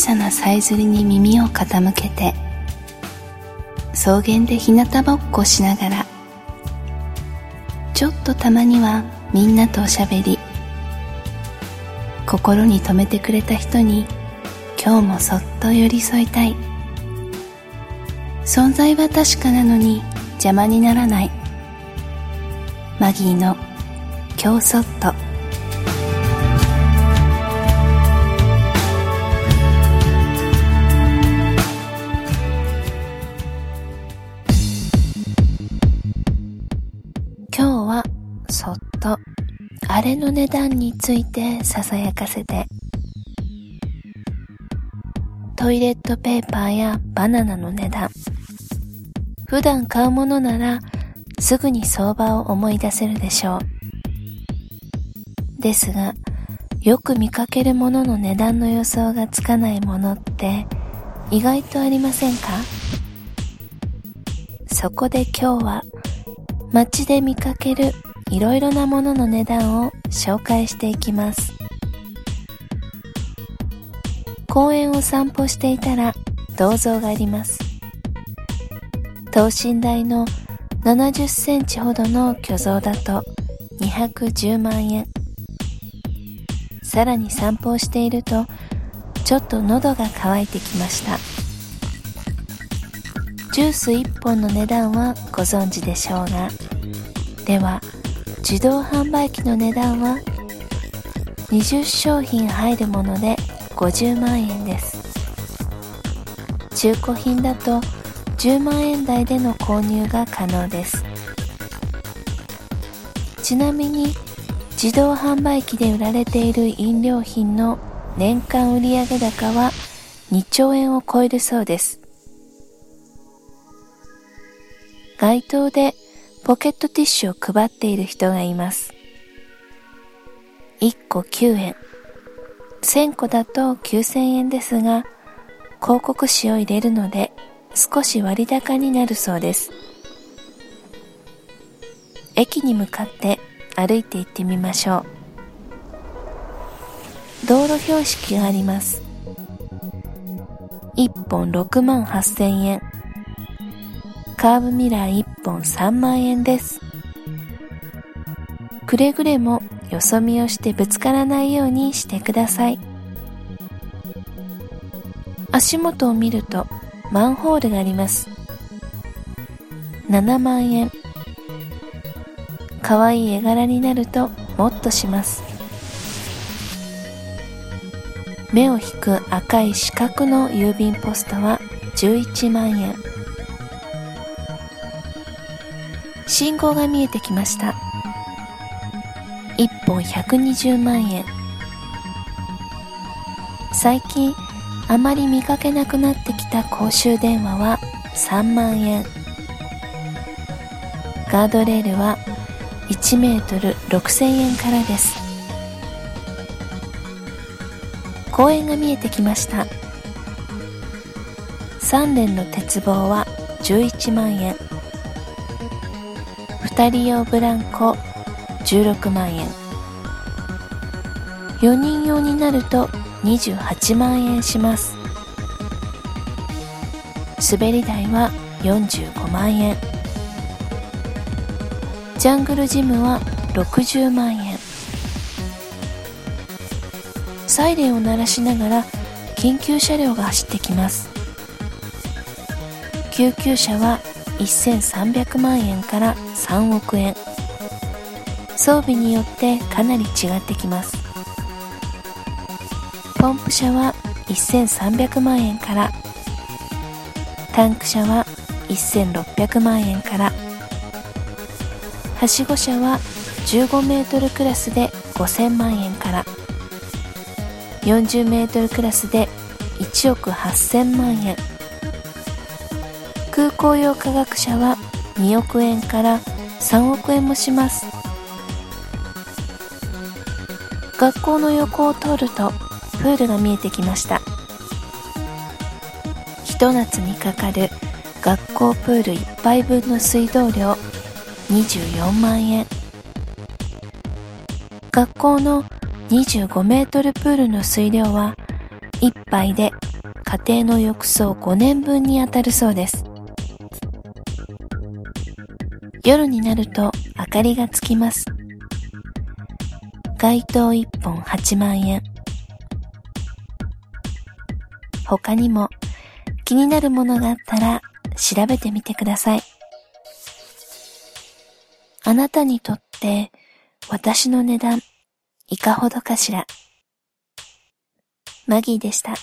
さなさえずりに耳を傾けて草原で日向ぼっこしながらちょっとたまにはみんなとおしゃべり心に留めてくれた人に今日もそっと寄り添いたい。存在は確かなのに邪魔にならない。マギーの「今日そっと」そっとあれの値段についてささやかせて。トイレットペーパーやバナナの値段。普段買うものならすぐに相場を思い出せるでしょう。ですがよく見かけるものの値段の予想がつかないものって意外とありませんか？そこで今日は街で見かけるいろいろなものの値段を紹介していきます。公園を散歩していたら銅像があります。等身大の70センチほどの巨像だと210万円。さらに散歩をしているとちょっと喉が渇いてきました。ジュース1本の値段はご存知でしょうが。では自動販売機の値段は20商品入るもので50万円です。中古品だと10万円台での購入が可能です。ちなみに自動販売機で売られている飲料品の年間売上高は2兆円を超えるそうです。街頭でポケットティッシュを配っている人がいます。1個9円。1000個だと9000円ですが広告紙を入れるので少し割高になるそうです。駅に向かって歩いて行ってみましょう。道路標識があります。1本6万8000円。カーブミラー1本3万円です。くれぐれもよそ見をしてぶつからないようにしてください。足元を見るとマンホールがあります。7万円。かわいい絵柄になるともっとします。目を引く赤い四角の郵便ポストは11万円。信号が見えてきました。1本120万円。最近あまり見かけなくなってきた公衆電話は3万円。ガードレールは1メートル6000円からです。公園が見えてきました。3連の鉄棒は11万円。2人用ブランコ16万円。4人用になると28万円します。滑り台は45万円。ジャングルジムは60万円。サイレンを鳴らしながら緊急車両が走ってきます。救急車は1300万円から3億円。装備によってかなり違ってきます。ポンプ車は1300万円から。タンク車は1600万円から。はしご車は15メートルクラスで5000万円から。40メートルクラスで1億8000万円。空港用科学車は2億円から3億円もします。学校の横を通るとプールが見えてきました。ひと夏にかかる学校プール1杯分の水道料24万円。学校の25メートルプールの水量は1杯で家庭の浴槽5年分にあたるそうです。夜になると明かりがつきます。街灯1本8万円。他にも気になるものがあったら調べてみてください。あなたにとって私の値段いかほどかしら。マギーでした。